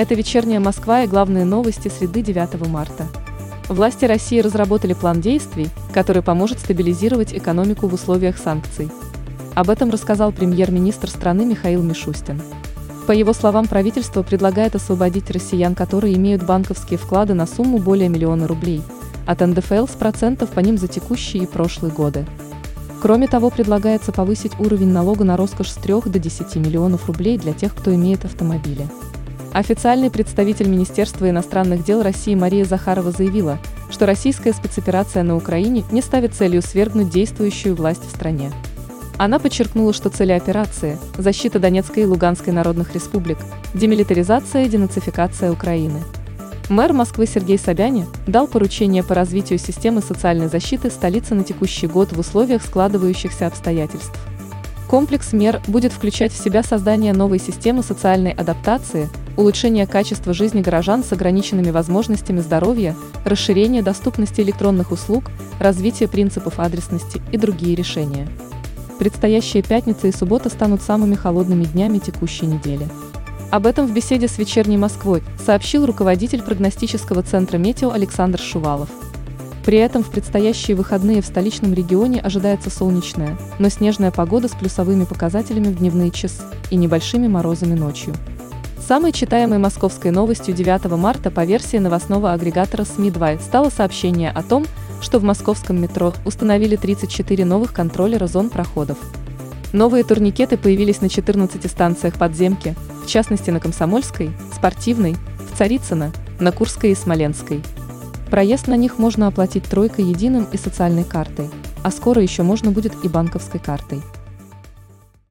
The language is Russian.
Это вечерняя Москва и главные новости среды 9 марта. Власти России разработали план действий, который поможет стабилизировать экономику в условиях санкций. Об этом рассказал премьер-министр страны Михаил Мишустин. По его словам, правительство предлагает освободить россиян, которые имеют банковские вклады на сумму более миллиона рублей, от НДФЛ с процентов по ним за текущие и прошлые годы. Кроме того, предлагается повысить уровень налога на роскошь с 3 до 10 миллионов рублей для тех, кто имеет автомобили. Официальный представитель Министерства иностранных дел России Мария Захарова заявила, что российская спецоперация на Украине не ставит целью свергнуть действующую власть в стране. Она подчеркнула, что цели операции – защита Донецкой и Луганской народных республик, демилитаризация и денацификация Украины. Мэр Москвы Сергей Собяни дал поручение по развитию системы социальной защиты столицы на текущий год в условиях складывающихся обстоятельств. Комплекс мер будет включать в себя создание новой системы социальной адаптации, улучшение качества жизни горожан с ограниченными возможностями здоровья, расширение доступности электронных услуг, развитие принципов адресности и другие решения. Предстоящие пятница и суббота станут самыми холодными днями текущей недели. Об этом в беседе с «Вечерней Москвой» сообщил руководитель прогностического центра «Метео» Александр Шувалов. При этом в предстоящие выходные в столичном регионе ожидается солнечная, но снежная погода с плюсовыми показателями в дневные часы и небольшими морозами ночью. Самой читаемой московской новостью 9 марта по версии новостного агрегатора СМИ-2 стало сообщение о том, что в московском метро установили 34 новых контроллера зон проходов. Новые турникеты появились на 14 станциях подземки, в частности на Комсомольской, Спортивной, в Царицыно, на Курской и Смоленской. Проезд на них можно оплатить тройкой единым и социальной картой, а скоро еще можно будет и банковской картой.